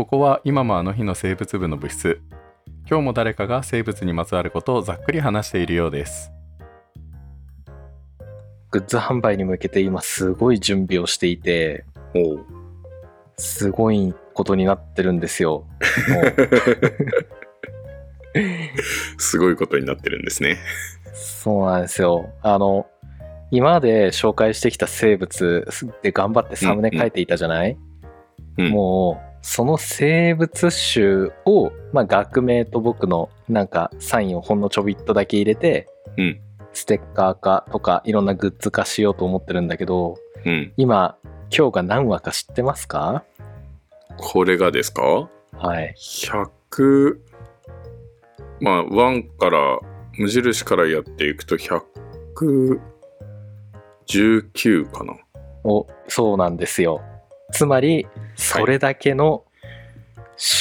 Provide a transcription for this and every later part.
ここは今もあの日の生物部の部室。今日も誰かが生物にまつわることをざっくり話しているようです。グッズ販売に向けて今すごい準備をしていて、すごいことになってるんですよ。すごいことになってるんですね。そうなんですよ。あの、今まで紹介してきた生物で頑張ってサムネ書いていたじゃない、うんもう、その生物種を、まあ、学名と僕のなんかサインをほんのちょびっとだけ入れて、うんステッカー化とかいろんなグッズ化しようと思ってるんだけど、うん。今、今日が何話か知ってますか？これがですか？はい。100まあ1から無印からやっていくと119かなお、そうなんですよ。つまり、それだけの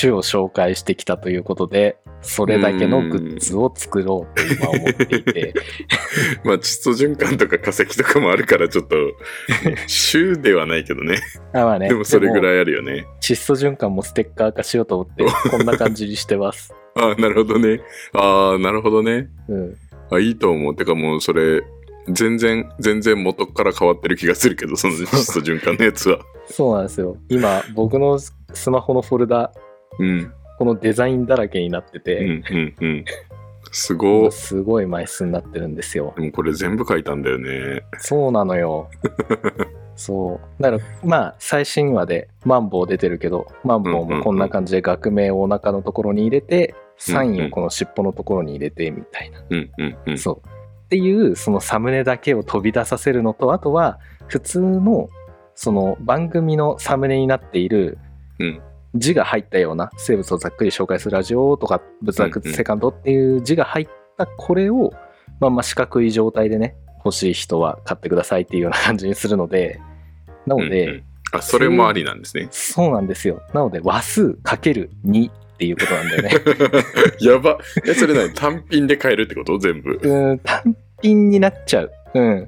種を紹介してきたということで、それだけのグッズを作ろうと今思っていて、まあ窒素循環とか化石とかもあるからちょっと週ではないけどね。あまあね、でもそれぐい。らいあるよね。窒素循環もステッカー化しようと思って、こんな感じにしてます。ああなるほどね。ああなるほどね。うん。あいいと思う。てかもうそれ全然全然元から変わってる気がするけどその 窒素循環のやつはそうなんですよ。今、僕のスマホのフォルダ、うんこのデザインだらけになってうんて、うんうんすごいすごい枚数になってるんですよ。でもこれ全部書いたんだよねそうなのよ。そう。だから、まあ、最新話でマンボウ出てるけど、マンボウもこんな感じで学名をお腹のところに入れて、サインをこの尻尾のところに入れてみたいな。うんうんうんそう。っていう、そのサムネだけを飛び出させるのと、あとは、普通の、その番組のサムネになっているうん。字が入ったような、生物をざっくり紹介するラジオとか、仏作うんうん。セカンドっていう字が入ったこれを、まあまあ四角い状態でね、欲しい人は買ってくださいっていうような感じにするるので、なので、うんうん。あそれもありなんですね。そうなんですよ。なので、話数かける2っていうことなんだよね。やば。えそれ何？単品で買えるってこと？全部。うん、単品になっちゃう。うん。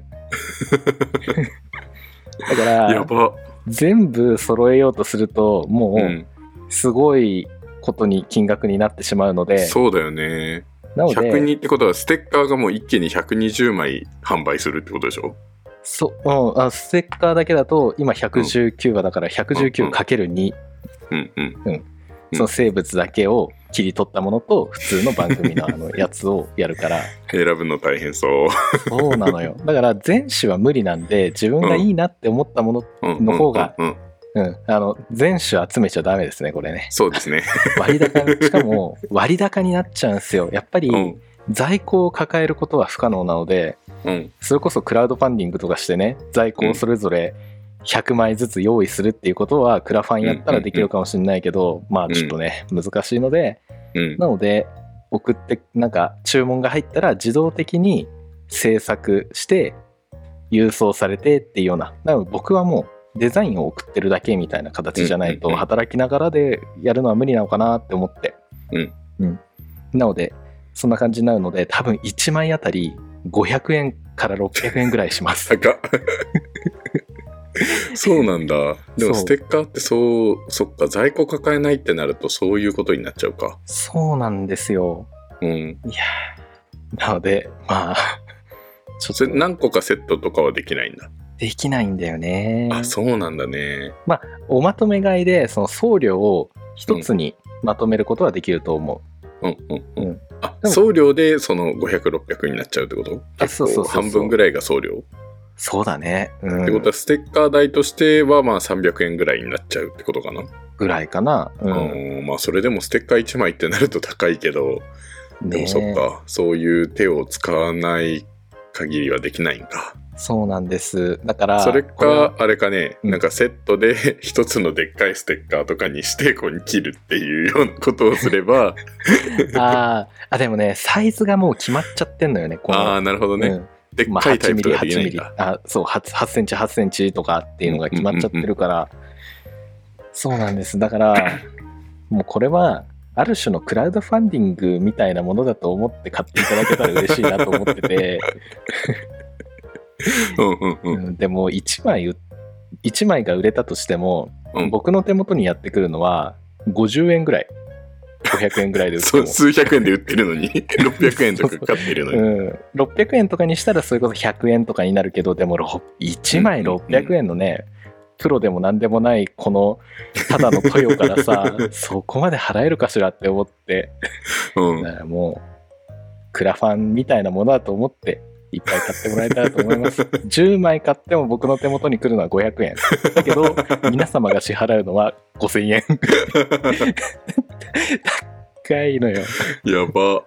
だから、やば。全部揃えようとすると、もうん。う、すごいことに金額になってしまうので、そうだよね。なので、102ってことはステッカーがもう一気に120枚販売するってことでしょ？そう、うんあ、ステッカーだけだと、今119話だから 119×2、うんうん。うんその生物だけを切り取ったものと、普通の番組のあのやつをやるから、選ぶの大変そう。そうなのよ。だから全種は無理なんで、自分がいいなって思ったもの、うんうんの方がうんうん。うん、あの、全種集めちゃダメですね、これね。そうですね。割高、しかも割高になっちゃうんですよ。やっぱりうん。在庫を抱えることは不可能なので、うん。それこそクラウドファンディングとかしてね、在庫をそれぞれ100枚ずつ用意するっていうことは、クラファンやったらできるかもしれないけど、まあちょっとね、難しいので、うんなので、送って、なんか注文が入ったら自動的に制作して、郵送されてっていうような。なので僕はもうデザインを送ってるだけみたいな形じゃないと、働きながらでやるのは無理なのかなって思って。うん。うん。なので、そんな感じになるので、多分1枚あたり500円から600円ぐらいします。そうなんだ。でもステッカーってそうそっか在庫抱えないってなるとそういうことになっちゃうか。そうなんですよ。うん。いやーなので、まあ、ちょっと。何個かセットとかはできないんだ、できないんだよね。あそうなんだね。おまとめ買いでその送料を一つにまとめることはできると思う。うんうんうん、うん。あでも。送料でその500600になっちゃうってこと？あそうそうそうそう。半分ぐらいが送料、そうだね。うん。ってことはステッカー代としてはまあ300円ぐらいになっちゃうってことかな、ぐらいかな。う。うんん、まあそれでもステッカー1枚ってなると高いけどでねもそっかそういう手を使わない限りはできないんかそうなんです。だから、それかあれかね、うんなんかセットで 一つのでっかいステッカーとかにしてこう切るっていうようなことをすれば あーあ、でもね、サイズがもう決まっちゃってんのよね。ああなるほどね、うんでっまあ、かいタイ8ミリ、プとかできな8ミリ。いんだ、あ、そう、8, 8センチ、8センチとかっていうのが決まっちゃってるから、そうなんです。だから、もうこれは、ある種のクラウドファンディングみたいなものだと思って買っていただけたら嬉しいなと思ってて、でも1枚う、1枚が売れたとしても、うん僕の手元にやってくるのは、50円ぐらい。500円ぐらいで売ってそうも。数百円で売ってるのに、600円とかかかってるのに。うん、600円とかにしたらそれこそ100円とかになるけどでも1枚600円のね、プロでも何でもないこのただのトヨからさ そこまで払えるかしらって思って。うん。だからもうクラファンみたいなものだと思っていっぱい買ってもらえたらと思います 10枚買っても僕の手元に来るのは500円だけど 皆様が支払うのは5000円 高いのよやば。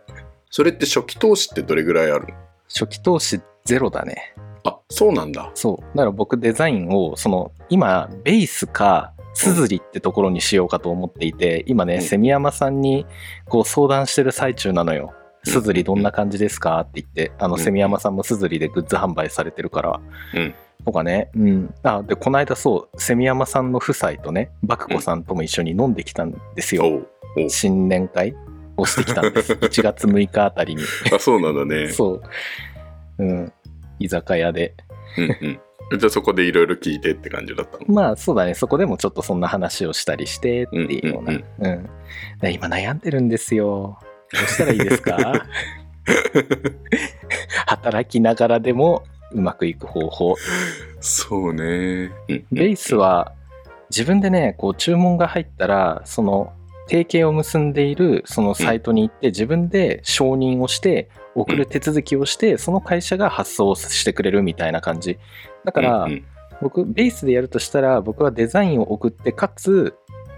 それって初期投資ってどれぐらいあるの？初期投資ゼロだねあ、そうなんだ。そう。だから僕デザインを、その、今、ベースか、すずりってところにしようかと思っていて、今ね、うんセミヤマさんにこう相談してる最中なのよ。うんすずりどんな感じですか？って言って、あの、うんセミヤマさんもすずりでグッズ販売されてるから。うんとかね。うん。あ、で、この間そう、セミヤマさんの夫妻とね、バクコさんとも一緒に飲んできたんですよ。おうおう新年会をしてきたんです。1月6日あたりに。あ、そうなんだね。そう。うん。居酒屋で。うんうん。じゃあそこでいろいろ聞いてって感じだったの？まあそうだね、そこでもちょっとそんな話をしたりしてっていうような。ううん今悩んでるんですよ。どうしたらいいですか？働きながらでもうまくいく方法。そうね。うんベースは自分でね、こう注文が入ったら、その提携を結んでいるそのサイトに行って自分で承認をして送る手続きをして、その会社が発送してくれるみたいな感じ。だから、僕ベースでやるとしたら僕はデザインを送ってかつ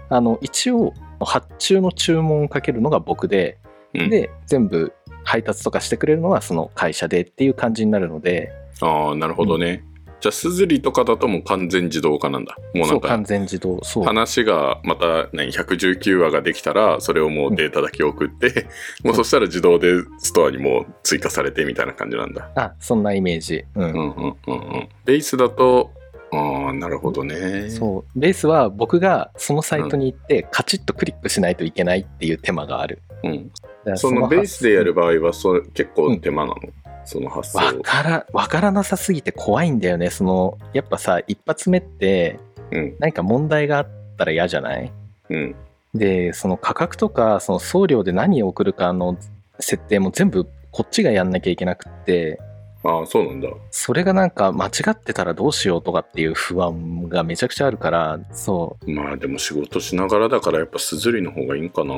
あの一応発注の注文をかけるのが僕で、うんで全部配達とかしてくれるのはその会社でっていう感じになるのでああ、なるほどね。じゃあ、すずりとかだともう完全自動化なんだ。もうなんかそう完、全自動そう話がまた何119話ができたらそれをもうデータだけ送って、もうそしたら自動でストアにもう追加されてみたいな感じなんだ。あそんなイメージうん、うんうんうんうん。ベースだと、ああ、なるほどね。そうベースは僕がそのサイトに行ってカチッとクリックしないといけないっていう手間があるうん。その発ベースでやる場合はそれ結構手間なの、その発想。わからわからなさすぎて怖いんだよねそのやっぱさ一発目ってうん。何か問題があったら嫌じゃない？うん。でその価格とかその送料で何を送るかの設定も全部こっちがやんなきゃいけなくってああ、そうなんだ。それがなんか間違ってたらどうしようとかっていう不安がめちゃくちゃあるからそまあでも仕事しながらだからやっぱすずりの方がいいんかな。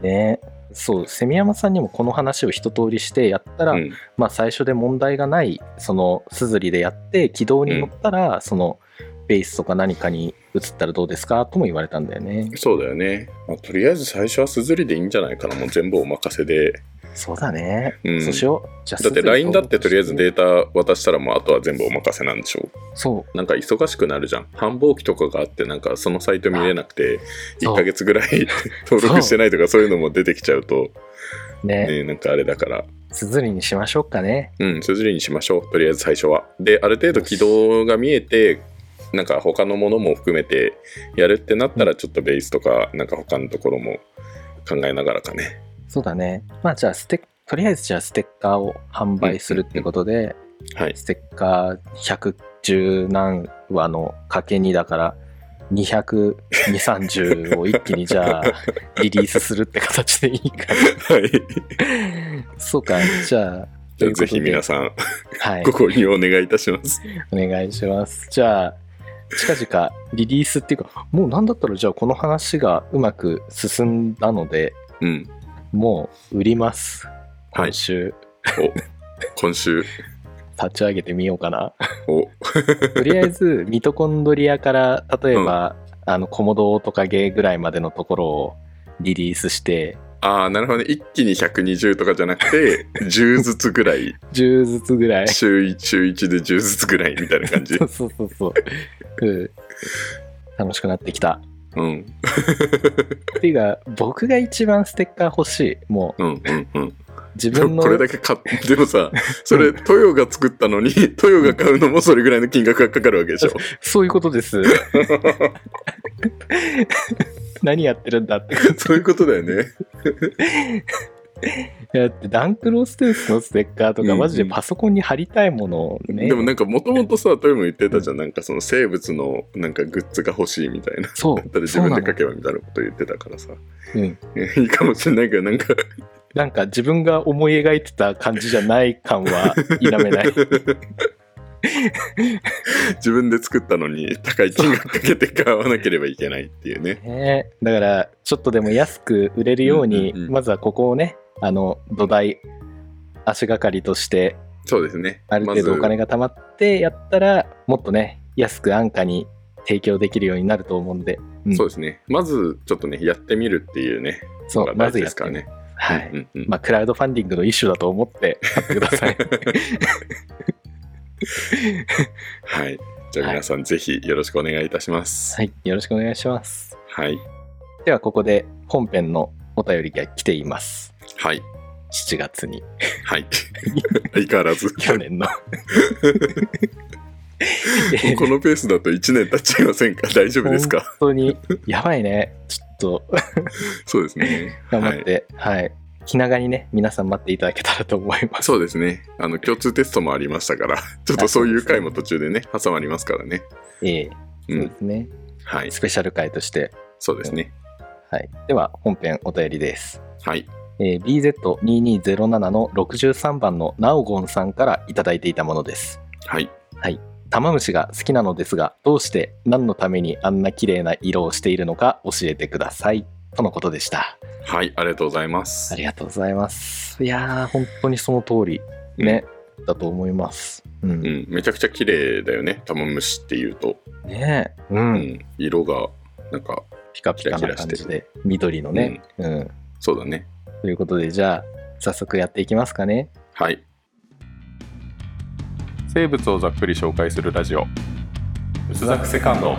うねそうセミヤマさんにもこの話を一通りしてやったら、うん。まあ最初で問題がないそのすずりでやって軌道に乗ったら、そのベースとか何かに移ったらどうですかとも言われたんだよねそうだよね。まあ、とりあえず最初はすずりでいいんじゃないかな。もう全部お任せで。そうだね、うんそうしようじゃあだって LINE だってとりあえずデータ渡したらもうあとは全部お任せなんでしょそうなんか忙しくなるじゃん。繁忙期とかがあってなんかそのサイト見れなくてそう1ヶ月ぐらい 登録してないとかそういうのも出てきちゃうとねねなんかあれだから。すずりにしましょうかねうん、すずりにしましょう。とりあえず最初は。で、ある程度軌道が見えて、なんか他のものも含めてやるってなったら、ちょっとベースとか、なんか他のところも考えながらかね。そうだね。まあじゃあステとりあえずじゃあステッカーを販売するってことで、はい。ステッカー110何話のかけ2だから、220、30を一気にじゃあリリースするって形でいいかはい。な。そうか、じゃあ、じゃあぜひ皆さん、はいご、購入お願いいたします。お願いします。じゃあ、近々リリースっていうか、もうなんだったらじゃあこの話がうまく進んだので、うん。もう売ります。はい今週、お、今週、立ち上げてみようかな。お、とりあえず、ミトコンドリアから、例えば、あの、コモドトカゲぐらいまでのところをリリースして、ああ、なるほどね。一気に120とかじゃなくて、10ずつぐらい、10ずつぐらい。そ週1、週1で10ずつぐらいみたいな感じ う。そうそうそう。うん楽しくなってきた。うん。っていうか、僕が一番ステッカー欲しい。もう、うん、うん、うん。自分のこれだけ買っでもさ、それ、トヨが作ったのに、トヨが買うのもそれぐらいの金額がかかるわけでしょ。そういうことです。何やってるんだって。そういうことだよね。やだってダンクローステースのステッカーとうんうんかマジでパソコンに貼りたいものをね。でもなんかもともとさ、トヨも言ってたじゃん、なんかその生物のなんかグッズが欲しいみたいな。そうだったら自分で書けばみたいなこと言ってたからさ。うん。いいかもしれないけど、なんかなんか自分が思い描いてた感じじゃない感は否めない。自分で作ったのに高い金額かけて買わなければいけないっていうね。ねだからちょっとでも安く売れるように、うんうんうんまずはここをねあの土台足がかりとしてそうですね。ある程度お金が貯まってやったら、もっとね安く安価に提供できるようになると思うんで、うんそうですね。まずちょっとね、やってみるっていうね。そうまずですからね。はい、うんうんまあクラウドファンディングの一種だと思って買ってください はい。じゃあ皆さんぜひよろしくお願いいたします。はいよろしくお願いしますはい。ではここで本編のお便りが来ていますはい。7月にはい。相変わらず。去年の このペースだと1年経っちゃいませんか？大丈夫ですか？本当にやばいねちょっとそうですね。頑張っはい。てはい、気長にね皆さん待っていただけたらと思いますそうですね。あの、共通テストもありましたから、ちょっとそういう回も途中でね、挟まりますからね。ええうん。そうですね、はい。スペシャル回として、そうですね。はい、では本編お便りですはい。えー BZ2207 の63番のナオゴンさんからいただいていたものです。はい。玉虫が好きなのですが、どうして何のためにあんな綺麗な色をしているのか教えてください。とのことでした。はい。ありがとうございますあ。りがとうございます。いやー、本当にその通りね、だと思います。うん。うん。めちゃくちゃ綺麗だよね。玉虫っていうと。ねえ、う。うんん。色が、なんか、ピカピカな感じで、緑のね、うん。そうだね。ということで、じゃあ、早速やっていきますかね。はい。生物をざっくり紹介するラジオ薄ザクセカンド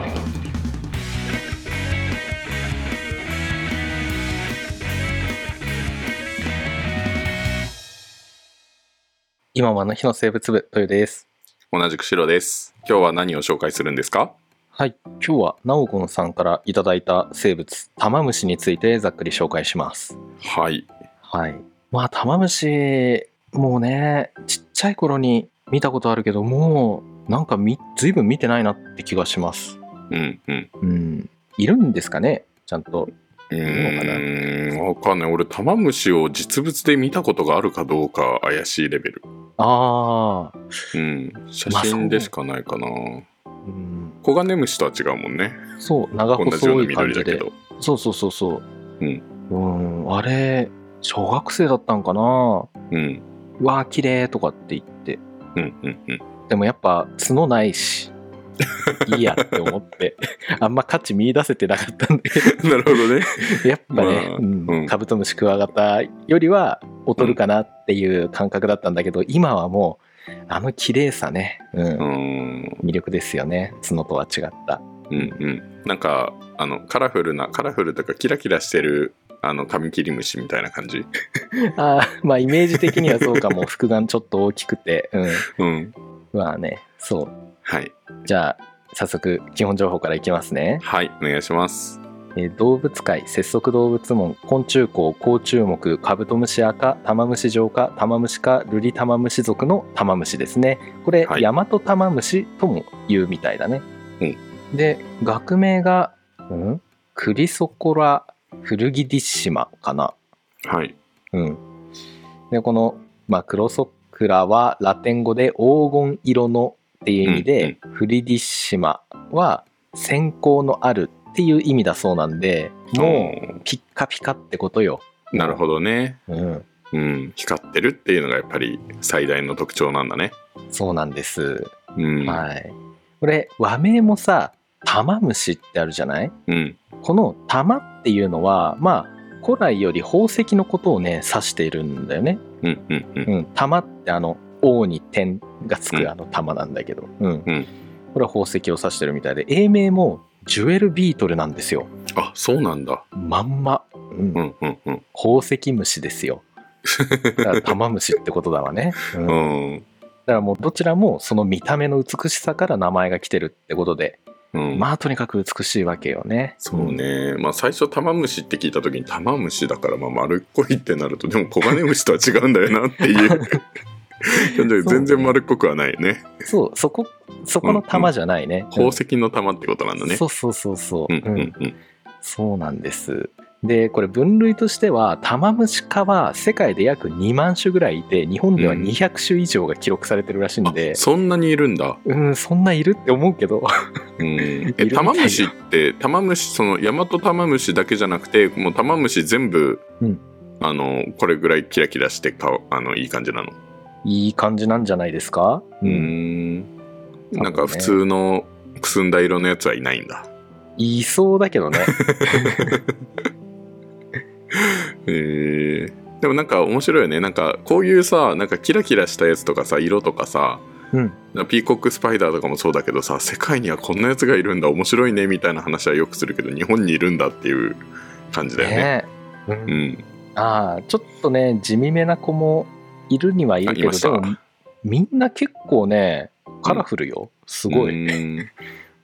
今もあの日の生物部、豊です。同じく白です。今日は何を紹介するんですか？はい、今日はナオゴンさんからいただいた生物、タマムシについてざっくり紹介します。はい。はい。まあ、タマムシ、もうね、ちっちゃい頃に見たことあるけど、もう、なんかみ、ずいぶん見てないなって気がします。うんうん。うん。いるんですかね？ちゃんと。うのかな？ーん、わかんない。俺、玉虫を実物で見たことがあるかどうか怪しいレベル。ああ、うん。写真でしかないかな。うん、コガネムシとは違うもんね。そう、長細い感じで。そうそうそうそう。うん。うん、あれ、小学生だったんかなうん。うわー、綺麗とかって言って。うんうんうん。でもやっぱ角ないし、いいやって思って、あんま価値見出せてなかったんだけ なるほどね。ど、やっぱね、まあうんうんカブトムシクワガタよりは劣るかなっていう感覚だったんだけど、今はもう、あの綺麗さね、うんうーん。魅力ですよね。角とは違った。うんうん。なんか、あの、カラフルな、カラフルとかキラキラしてる、あの、カミキリムシみたいな感じ？ああ、まあイメージ的にはそうかも。複眼ちょっと大きくて、うん。うん。まあね、そう。はい。じゃあ、早速、基本情報からいきますね。はい。お願いします。えー動物界節足動物門昆虫綱甲虫目カブトムシア科タマムシ状科タマムシ科ルリタマムシ属のタマムシですね。これ、はい。ヤマトタマムシとも言うみたいだね、うん。で学名が、うん、クリソコラフルギディッシマかな。はい。うん。でこの、まあ、クロソクラはラテン語で黄金色のっていう意味で、フリディッシマは閃光のあるっていう意味だそうなんでもうピッカピカってことよ。うんなるほどね。うん、うん。光ってるっていうのがやっぱり最大の特徴なんだね。そうなんです。うん。はい。これ和名もさ、タマムシってあるじゃない？うん。このタマっていうのは、まあ、古来より宝石のことをね、指しているんだよね。うんうんうん。うん。タマってあの、王に点がつうんくあのタマなんだけど、うん。うんこれは宝石を指してるみたいで、英名もジュエルビートルなんですよ。あ、そうなんだ。まんま。うんうんうんうん。宝石虫ですよ。だから玉虫ってことだわね。うんだうん。からもうどちらもその見た目の美しさから名前が来てるってことで、うん。まあとにかく美しいわけよね。そうね。まあ最初玉虫って聞いた時に玉虫だからまあ丸っこいってなるとでも黄金虫とは違うんだよなっていう 全然丸っこくはないよね。そう、そこ、そこの玉じゃないね。宝石の玉ってことなんだね。そうそうそうそう。うんうんうん。そうなんです。で、これ分類としては、タマムシ科は世界で約2万種ぐらいいて、日本ではうん200種以上が記録されてるらしいんで、そんなにいるんだ。うん、そんないるって思うけど、うん、えいるみたいよ玉虫って玉虫その大和玉虫だけじゃなくてもう玉虫全部、うんあのこれぐらいキラキラしてかあのいい感じなの？いい感じなんじゃないですか？うーん。ねなんか普通のくすんだ色のやつはいないんだ。いそうだけどね。へえでもなんか面白いよね。なんかこういうさなんかキラキラしたやつとかさ色とかさうん。ピーコックスパイダーとかもそうだけどさ世界にはこんなやつがいるんだ。面白いね。みたいな話はよくするけど日本にいるんだっていう感じだよね。ね。うん。ああ、ちょっとね、地味めな子もいるにはいるけど、でも、みんな結構ね、カラフルよ。すごい。い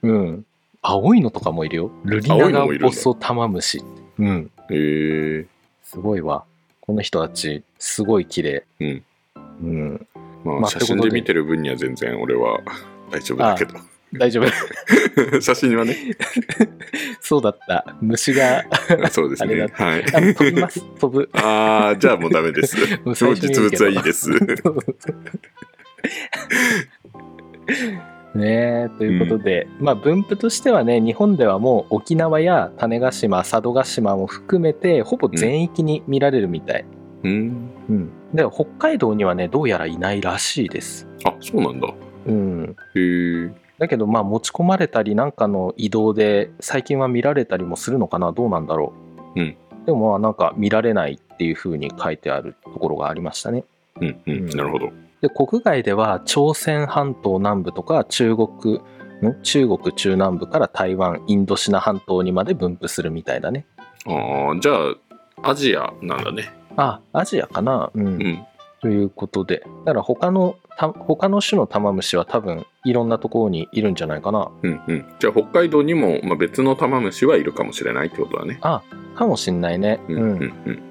うん。青いのとかもいるよ。ルリナガボソタマムシ。うん。へえすごいわ。この人たち、すごい綺麗。うん。うん。まあ、まあ写真で見てる分には全然俺は大丈夫だけど大丈夫。写真はね。そうだった。虫が、そうですね。はい。飛びます。飛ぶ。ああじゃあもうダメです。もう実物はいいです。ねえということで、まあ分布としてはね日本ではもう沖縄や種子島佐渡島も含めてほぼ全域に見られるみたい、うん。うん。で北海道にはねどうやらいないらしいです、あそうなんだ。うん、へえだけどまあ持ち込まれたりなんかの移動で最近は見られたりもするのかな？どうなんだろう、うん。でもまあなんか見られないっていう風に書いてあるところがありましたね。うんうん、うん。なるほど。で国外では朝鮮半島南部とか中国ん？中国中南部から台湾インドシナ半島にまで分布するみたいだね。ああじゃあアジアなんだね。あアジアかな？うん、うんということでだから他のた他の種のタマムシは多分いろんなところにいるんじゃないかな。うんうん。じゃあ北海道にも、まあ、別の玉虫はいるかもしれないってことだね。かもしんないね。ううんん、うん。うん。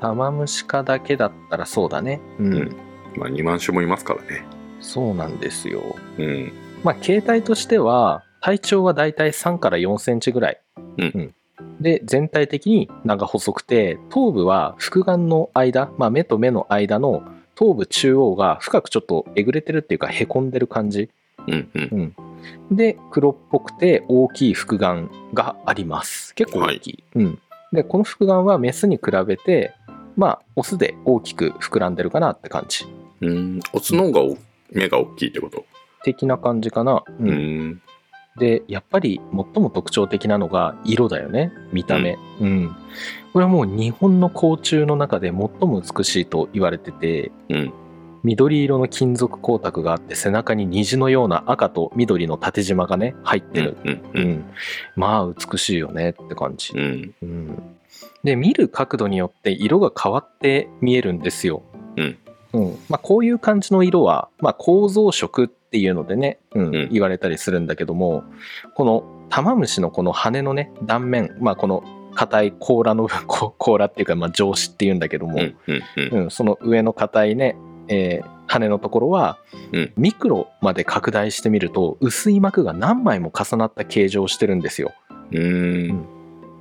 タマムシ科だけだったらそうだね。うん、うん。まあ2万種もいますからね。そうなんですよ。うん。まあ形態としては体長はだいたい3から4センチぐらい、うんで全体的に長細くて頭部は複眼の間、まあ、目と目の間の頭部中央が深くちょっとえぐれてるっていうかへこんでる感じ、うんうん。うん、で黒っぽくて大きい複眼があります。結構大きい、うん、でこの複眼はメスに比べてまあオスで大きく膨らんでるかなって感じ。うん。オスの方がお目が大きいってこと？的な感じかな、ううんんでやっぱり最も特徴的なのが色だよね見た目。うん、これはもう日本の甲虫の中で最も美しいと言われててうん。緑色の金属光沢があって背中に虹のような赤と緑の縦縞がね入ってる、うんううん。ん。まあ美しいよねって感じ。う、ん。うん。で見る角度によって色が変わって見えるんですよ、うんうん。まあ、こういう感じの色は、まあ、構造色っていうのでね、うんうん。言われたりするんだけどもこの玉虫のこの羽のね断面、まあ、この硬い甲羅の こ甲羅っていうか、まあ、上肢っていうんだけども、うんうんうん。うん、その上の硬いね、えー羽のところは、うん。ミクロまで拡大してみると薄い膜が何枚も重なった形状をしてるんですよ。うん。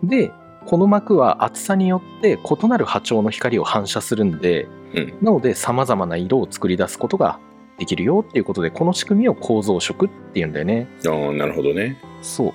でこの膜は厚さによって異なる波長の光を反射するんで、うん。なのでさまざまな色を作り出すことができるよっていうことでこの仕組みを構造色っていうんだよね。ああなるほどね。そう。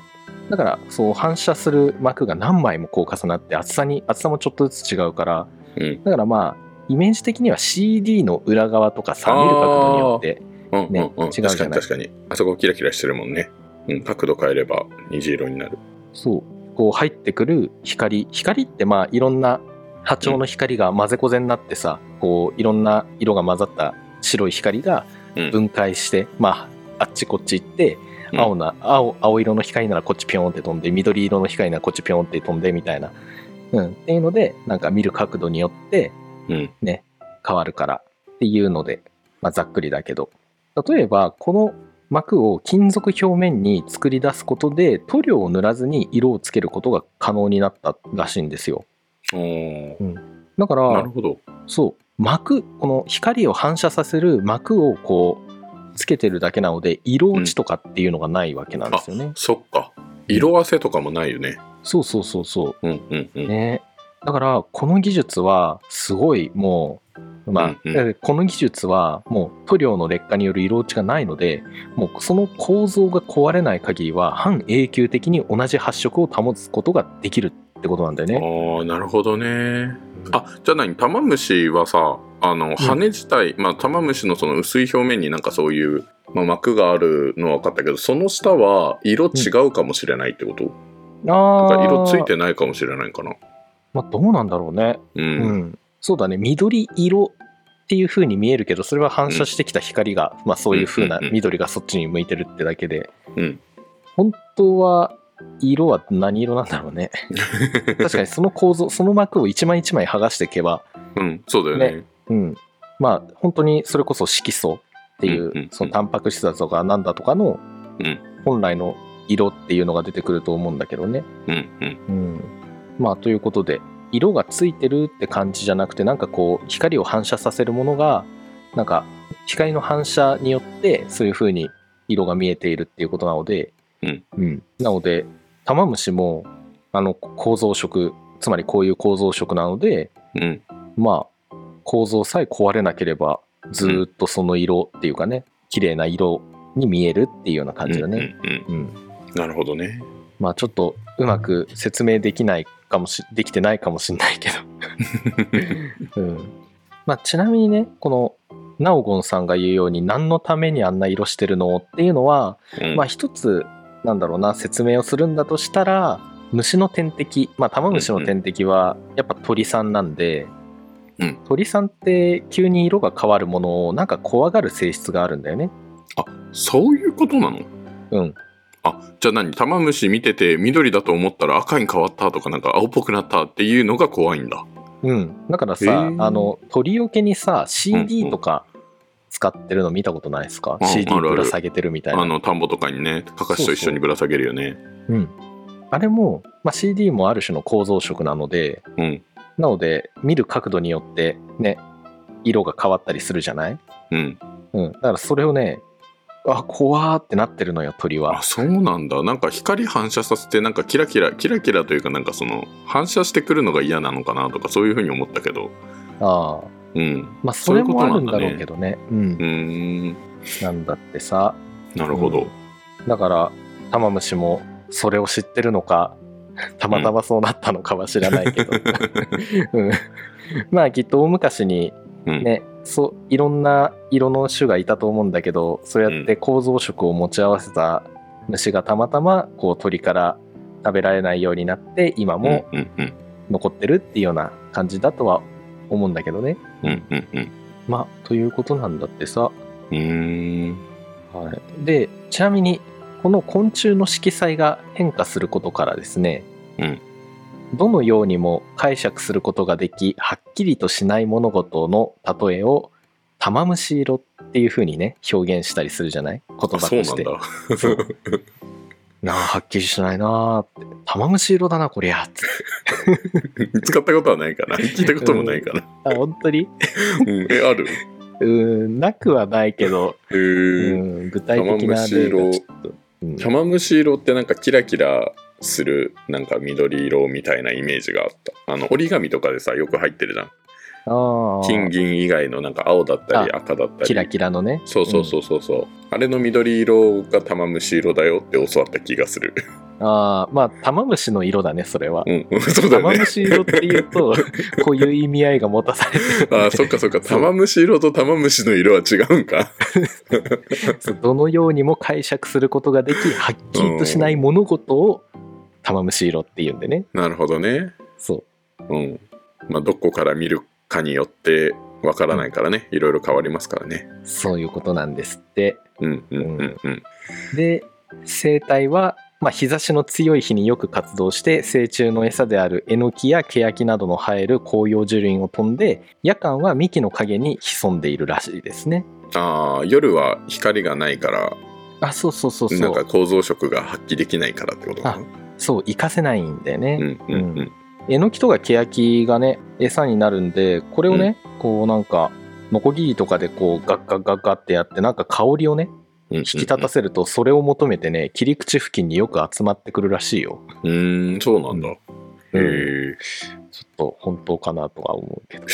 だからそう反射する膜が何枚もこう重なって厚さに厚さもちょっとずつ違うからうん。だからまあイメージ的には CD の裏側とかさ見る角度によってうんうん。ねうん。違うじゃない。確かに確かに。あそこキラキラしてるもんね。うん。角度変えれば虹色になる。そう。こう入ってくる光。光ってまあいろんな波長の光が混ぜこぜになってさこういろんな色が混ざった白い光がうん。分解して、まああっちこっち行ってうん。青な青青色の光ならこっちピョンって飛んで緑色の光ならこっちピョンって飛んでみたいな、うん、っていうのでなんか見る角度によってうん。変わるからっていうので、まあ、ざっくりだけど。例えばこの膜を金属表面に作り出すことで塗料を塗らずに色をつけることが可能になったらしいんですよおー。だからなるほど。そう。膜この光を反射させる膜をこうつけてるだけなので色落ちとかっていうのがないわけなんですよね、そっか。色あせとかもないよね。そうそうそうそう。んうんう。うん。ね。だからこの技術はすごいもうまあ、うんうん。えこの技術はもう塗料の劣化による色落ちがないのでもうその構造が壊れない限りは半永久的に同じ発色を保つことができるってことなんだよね。ああ、なるほどね。あ、じゃあ何？玉虫はさ、あの、羽自体、まあ、玉虫のその薄い表面になんかそういう、まあ、膜があるのは分かったけど、その下は色違うかもしれないってこと、あー。なんか色ついてないかもしれないかな？まあ、どうなんだろうね。う。うん。ん、そうだね。緑色っていう風に見えるけどそれは反射してきた光が、まあ、そういう風なうんうんうん。緑がそっちに向いてるってだけで。うん。本当は色は何色なんだろうね。確かにその構造その膜を一枚一枚剥がしていけばうん、そうだよね。ね。うん。まあ本当にそれこそ色素っていう,、うんうんうん。そのタンパク質だとかなんだとかのうん。本来の色っていうのが出てくると思うんだけどね。うんうん。うん、まあということで色がついてるって感じじゃなくてなんかこう光を反射させるものがなんか光の反射によってそういう風に色が見えているっていうことなので、うんなので玉虫もあの構造色つまりこういう構造色なのでうん。まあ構造さえ壊れなければずーっとその色っていうかね綺麗な色に見えるっていうような感じだね。うんうんうんうん。なるほどね。まあちょっとうまく説明できないかもしできてないかもしれないけど、うんまあ、ちなみにねこのナオゴンさんが言うように何のためにあんな色してるのっていうのは、うんまあ一つなんだろうな説明をするんだとしたら虫の天敵。まあ玉虫の天敵はやっぱ鳥さんなんで、うん。鳥さんって急に色が変わるものをなんか怖がる性質があるんだよね。そういうことなの？うん、あじゃあ何？玉虫見てて緑だと思ったら赤に変わったとかなんか青っぽくなったっていうのが怖いんだ。うん、だからさ、あの鳥よけにさ CD んとか使ってるの見たことないですか、うん CD ぶら下げてるみたいな。あの田んぼとかにねかかしと一緒にぶら下げるよね。うん、あれも、まあ、CD もある種の構造色なのでうん。なので見る角度によってね色が変わったりするじゃない、うん。うん、だからそれをねあ怖ーってなってるのよ鳥は。あそうなんだ。なんか光反射させてなんかキラキラキラキラというかなんかその反射してくるのが嫌なのかなとかそういうふうに思ったけど。ああうん。まあそれもあるんだろうけどね。うんうーんなんだってさ。なるほど、うん。だから玉虫もそれを知ってるのか たまたまそうなったのかは知らないけど、うん、まあきっと大昔にうん。ね、そういろんな色の種がいたと思うんだけどそうやって構造色を持ち合わせた虫がたまたまこう鳥から食べられないようになって今も残ってるっていうような感じだとは思うんだけどね。うんうんうん。まあということなんだってさ。うーん。はい、でちなみにこの昆虫の色彩が変化することからですね、うん。どのようにも解釈することができはっきりとしない物事の例えを玉虫色っていう風にね表現したりするじゃない？言葉あそうなんとしてだ なあはっきりしないなーって。玉虫色だなこりゃ使 ったことはないかな。聞いたこともないかな、あ本当に？うん、えある？うーんなくはないけど、へうーん、具体的な例がちょっと、うん。玉虫色ってなんかキラキラするなんか緑色みたいなイメージがあった。あの折り紙とかでさよく入ってるじゃん。金銀以外のなんか青だったりあ赤だったり。キラキラのね。そうそうそうそうそう、あれの緑色が玉虫色だよって教わった気がする。ああまあ玉虫の色だねそれは、うんうん そうだよ玉ね虫色っていうとこういう意味合いが持たされてる あーそっかそっか。玉虫色と玉虫の色は違うんか。どのようにも解釈することができはっきりとしない物事を玉虫色っていうんでね。なるほどね。そう。うん。まあどこから見るかによってわからないからね、いろいろ変わりますからね。そういうことなんですって。うんうんうんうん。で生態は、まあ、日差しの強い日によく活動して成虫の餌であるエノキやケヤキなどの生える紅葉樹林を飛んで夜間は幹の陰に潜んでいるらしいですね。ああ夜は光がないからあそうそうそうそう。なんか構造色が発揮できないからってことかな。そう活かせないんだよね、うんうんうんえのきとかケヤキがね餌になるんでこれをね、こうなんかノコギリとかでこうガッガッガッガッってやってなんか香りをねうん引き立たせるとそれを求めてね切り口付近によく集まってくるらしいよ。うーんそうなんだ、へえちょっと本当かなとは思うけど。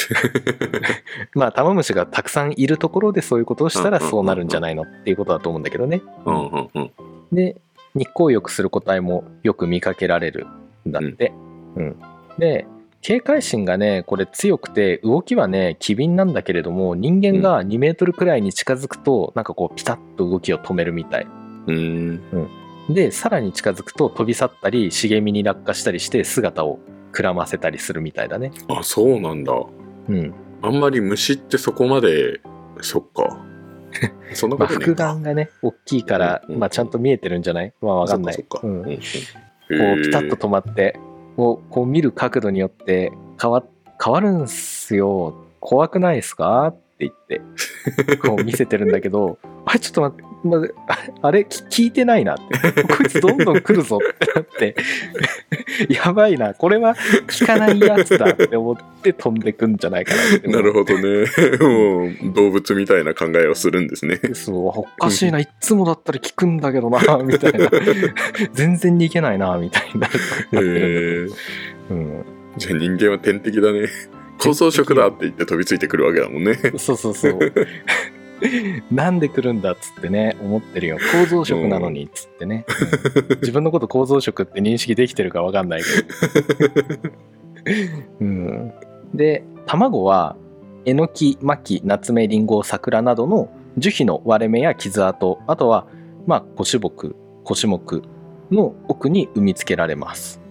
まあタマムシがたくさんいるところでそういうことをしたらそうなるんじゃないのっていうことだと思うんだけどね。うんうんうん。で日光浴する個体もよく見かけられるんだって、うんで警戒心がねこれ強くて動きはね機敏なんだけれども人間が2メートルくらいに近づくとなんかこうピタッと動きを止めるみたい。うーん。でさらに近づくと飛び去ったり茂みに落下したりして姿をくらませたりするみたいだね。あそうなんだ。うん。あんまり虫ってそこまでそっか。そんなことね。えか眼がね大きいから、うんうん。まあ、ちゃんと見えてるんじゃない？まあわかんない。こうピタッと止まってこうこう見る角度によって変わ変わるんすよ。怖くないですか？って言ってこう見せてるんだけど あれちょっと待って、まああれき聞いてないなって。こいつどんどん来るぞってなって。やばいな。これは聞かないやつだって思って飛んでくんじゃないかなってなるほどね。もう動物みたいな考えをするんですね。そう、おかしいな、いっつもだったら聞くんだけどな、みたいな。全然逃げないな、みたいにな。る。へえ。うん、じゃあ人間は天敵だね。構造色だって言って飛びついてくるわけだもんね。そうそうそう。なんで来るんだっつってね、思ってるよ。構造色なのにっつってね。うん自分のこと構造色って認識できてるかわかんないけど。うん、で、卵は、えのき、まき、ナツメ、リンゴ、桜などの樹皮の割れ目や傷跡、あとは、まあ、コシボク、コシモクの奥に産みつけられます。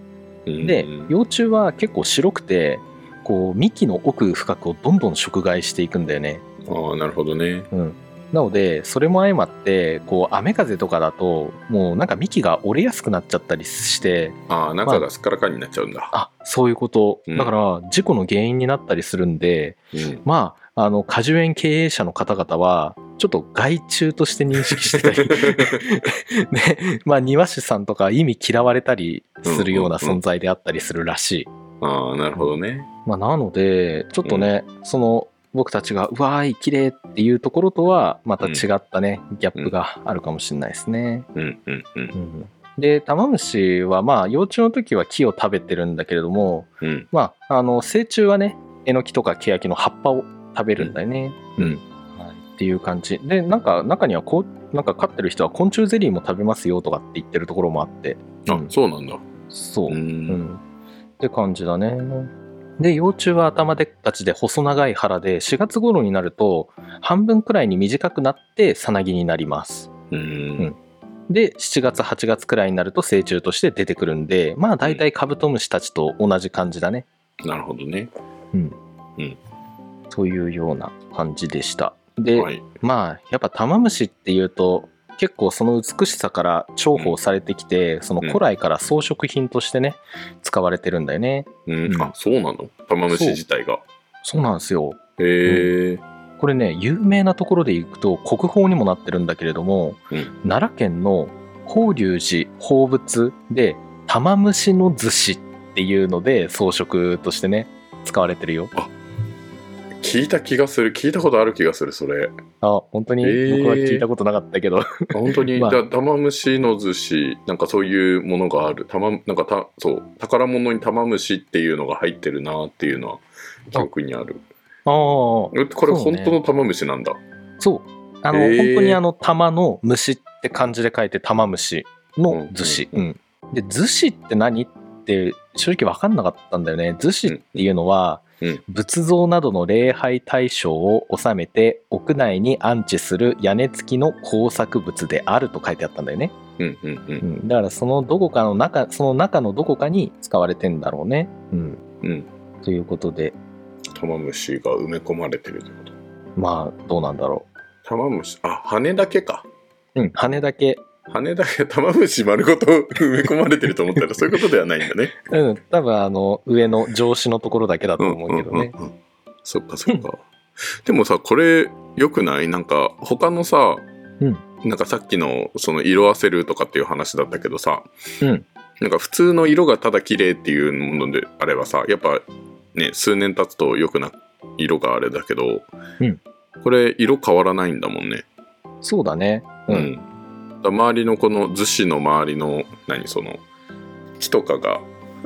でうん幼虫は結構白くてこう幹の奥深くをどんどん食害していくんだよね、ああなるほどね。うん、なのでそれも相まってこう雨風とかだともうなんか幹が折れやすくなっちゃったりしてああ中がすっからかんになっちゃうんだ、あそういうこと。うん。だから事故の原因になったりするんで、うん。まああの果樹園経営者の方々はちょっと害虫として認識してたり ねまあ庭師さんとか意味嫌われたりするような存在であったりするらしい。ああなるほどね。まあ、なのでちょっとね、その僕たちがうわーい綺麗っていうところとはまた違ったね、ギャップがあるかもしれないですね。うんうんうん。うん。でタマムシはまあ幼虫の時は木を食べてるんだけれども、うん。まあ、あの成虫はねえのきとかケヤキの葉っぱを食べるんだよね。うん。はい、っていう感じ。でなんか中にはこうなんか飼ってる人は昆虫ゼリーも食べますよとかって言ってるところもあって、あうんそうなんだ。そう、ううんん、って感じだね。で幼虫は頭でっかちで細長い腹で4月頃になると半分くらいに短くなってさなぎになります。ううん。んで7月8月くらいになると成虫として出てくるんでまあ大体カブトムシたちと同じ感じだね。なるほどね。うん。うん。というような感じでした。で、はい。まあやっぱタマムシっていうと結構その美しさから重宝されてきて、その古来から装飾品としてね使われてるんだよね。うん。うん。あそうなの？玉虫自体が。そうなんですよ。へえこれね有名なところでいくと国宝にもなってるんだけれども、うん。奈良県の法隆寺宝物で玉虫の寿司っていうので装飾としてね使われてるよ。聞いた気がする。聞いたことある気がするそれ。あ本当に？へー。僕は聞いたことなかったけど、あ 本当に、まあ。玉虫の寿司なんかそういうものがある。玉なんかたそう。宝物に玉虫っていうのが入ってるなっていうのは記憶にある。ああえこれ本当の玉虫なんだ、そうあの、へー。本当にあの玉の虫って漢字で書いて玉虫の寿司、ううんで寿司って何って正直分かんなかったんだよね。寿司っていうのは、うん仏像などの礼拝対象を収めて屋内に安置する屋根付きの工作物であると書いてあったんだよね、うんうんううん。ん、だからそのどこかの中その中のどこかに使われてんだろうね、うん、うん。ということで。玉虫が埋め込まれてるってこと？まあどうなんだろ玉虫あ羽だけか。ううん羽だけ羽だけ玉虫丸ごと埋め込まれてると思ったらそういうことではないんだねうん、多分あの上の上司のところだけだと思うけどね。うんうんうんそっかそっかでもさこれよくない？なんか他のさ、うんなんかさっきのその色あせるとかっていう話だったけどさ、うんなんか普通の色がただ綺麗っていうものであればさやっぱね数年経つと良くな色があれだけど、うんこれ色変わらないんだもんね。そうだね。う。うん周りのこの樹脂の周りの何その木とかが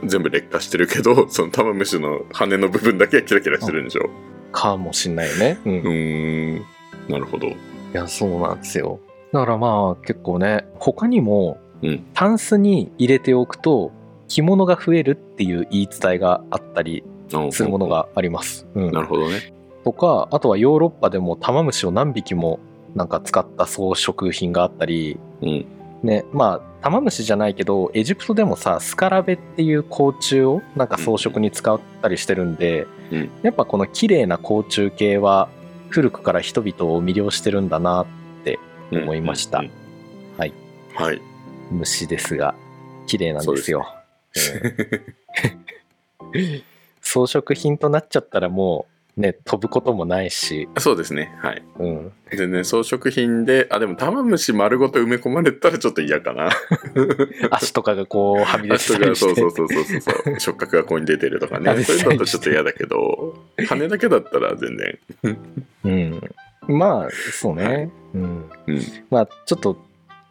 全部劣化してるけど その玉虫の羽の部分だけはキラキラしてるんでしょ？かもしんないよね。うん。うーんなるほど。いや、そうなんですよ。だからまあ結構ね、他にもうん、タンスに入れておくと着物が増えるっていう言い伝えがあったりするものがあります。うんなるほどね。とか、あとはヨーロッパでも玉虫を何匹もなんか使った装飾品があったり、うん。ね、まあ玉虫じゃないけどエジプトでもさスカラベっていう甲虫をなんか装飾に使ったりしてるんで、うん。やっぱこの綺麗な甲虫系は古くから人々を魅了してるんだな思いました。うんうんはい。はい。虫ですが綺麗なんですよ。うん 装飾品となっちゃったらもうね飛ぶこともないし、そうですね。はい。うん、全然装飾品で、あ、でも玉虫丸ごと埋め込まれたらちょっと嫌かな。足とかがこうはみ出て足とか、そうそうそうそうそう。触覚がここに出てるとかね。そういうのだとちょっと嫌だけど、羽だけだったら全然。うん、まあそうね、うんうん。まあちょっと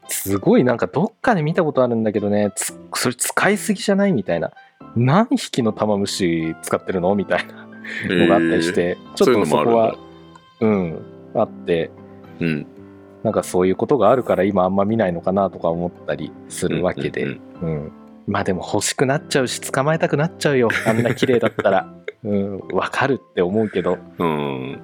すごいなんかどっかで見たことあるんだけどねつそれ使いすぎじゃない？みたいな何匹の玉虫使ってるの？みたいなのがあったりして、ちょっとそこはうんあってえー。うん。なんかそういうことがあるから今あんま見ないのかなとか思ったりするわけで、うんうんまあでも欲しくなっちゃうし捕まえたくなっちゃうよあんな綺麗だったら うんわかるって思うけどうん。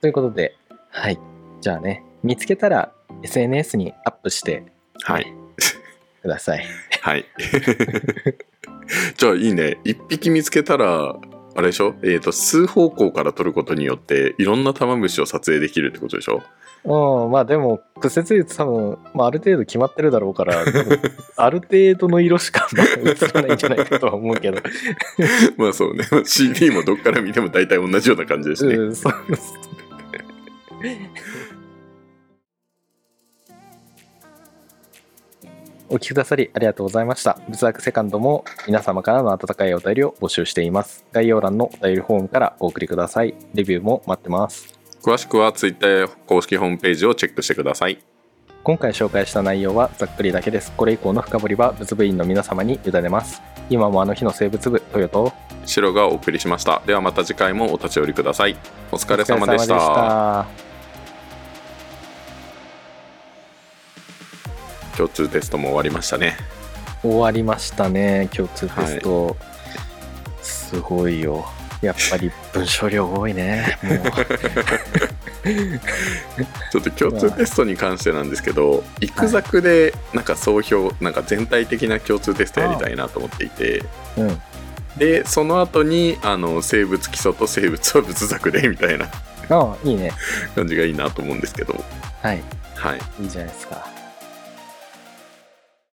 ということではいじゃあね見つけたら SNS にアップしてはい。くださいはい。じゃあいいね。一匹見つけたら、あれでしょ？えっ、と、数方向から撮ることによって、いろんな玉虫を撮影できるってことでしょ？うんまあでも屈折率多分、まあ、ある程度決まってるだろうから ある程度の色しかまあ映らないんじゃないかとは思うけど、まあそうね。CD もどっから見ても大体同じような感じですね。うんそうお聞きくださりありがとうございました。仏作セカンドも皆様からの温かいお便りを募集しています。概要欄のお便りフォームからお送りください。レビューも待ってます。詳しくは Twitter 公式ホームページをチェックしてください。今回紹介した内容はざっくりだけです。これ以降の深掘りは仏部員の皆様に委ねます。今もあの日の生物部、トヨと白がお送りしました。ではまた次回もお立ち寄りください。お疲れ様でした。共通テストも終わりましたね。終わりましたね共通テスト、すごいよ。やっぱり文章量多いねもう。ちょっと共通テストに関してなんですけど、イクザクでなんか総評、なんか全体的な共通テストやりたいなと思っていて、うん。で、その後にあの生物基礎と生物は仏作でみたいな。ああいいね。感じがいいなと思うんですけど、はい。はい。いいじゃないですか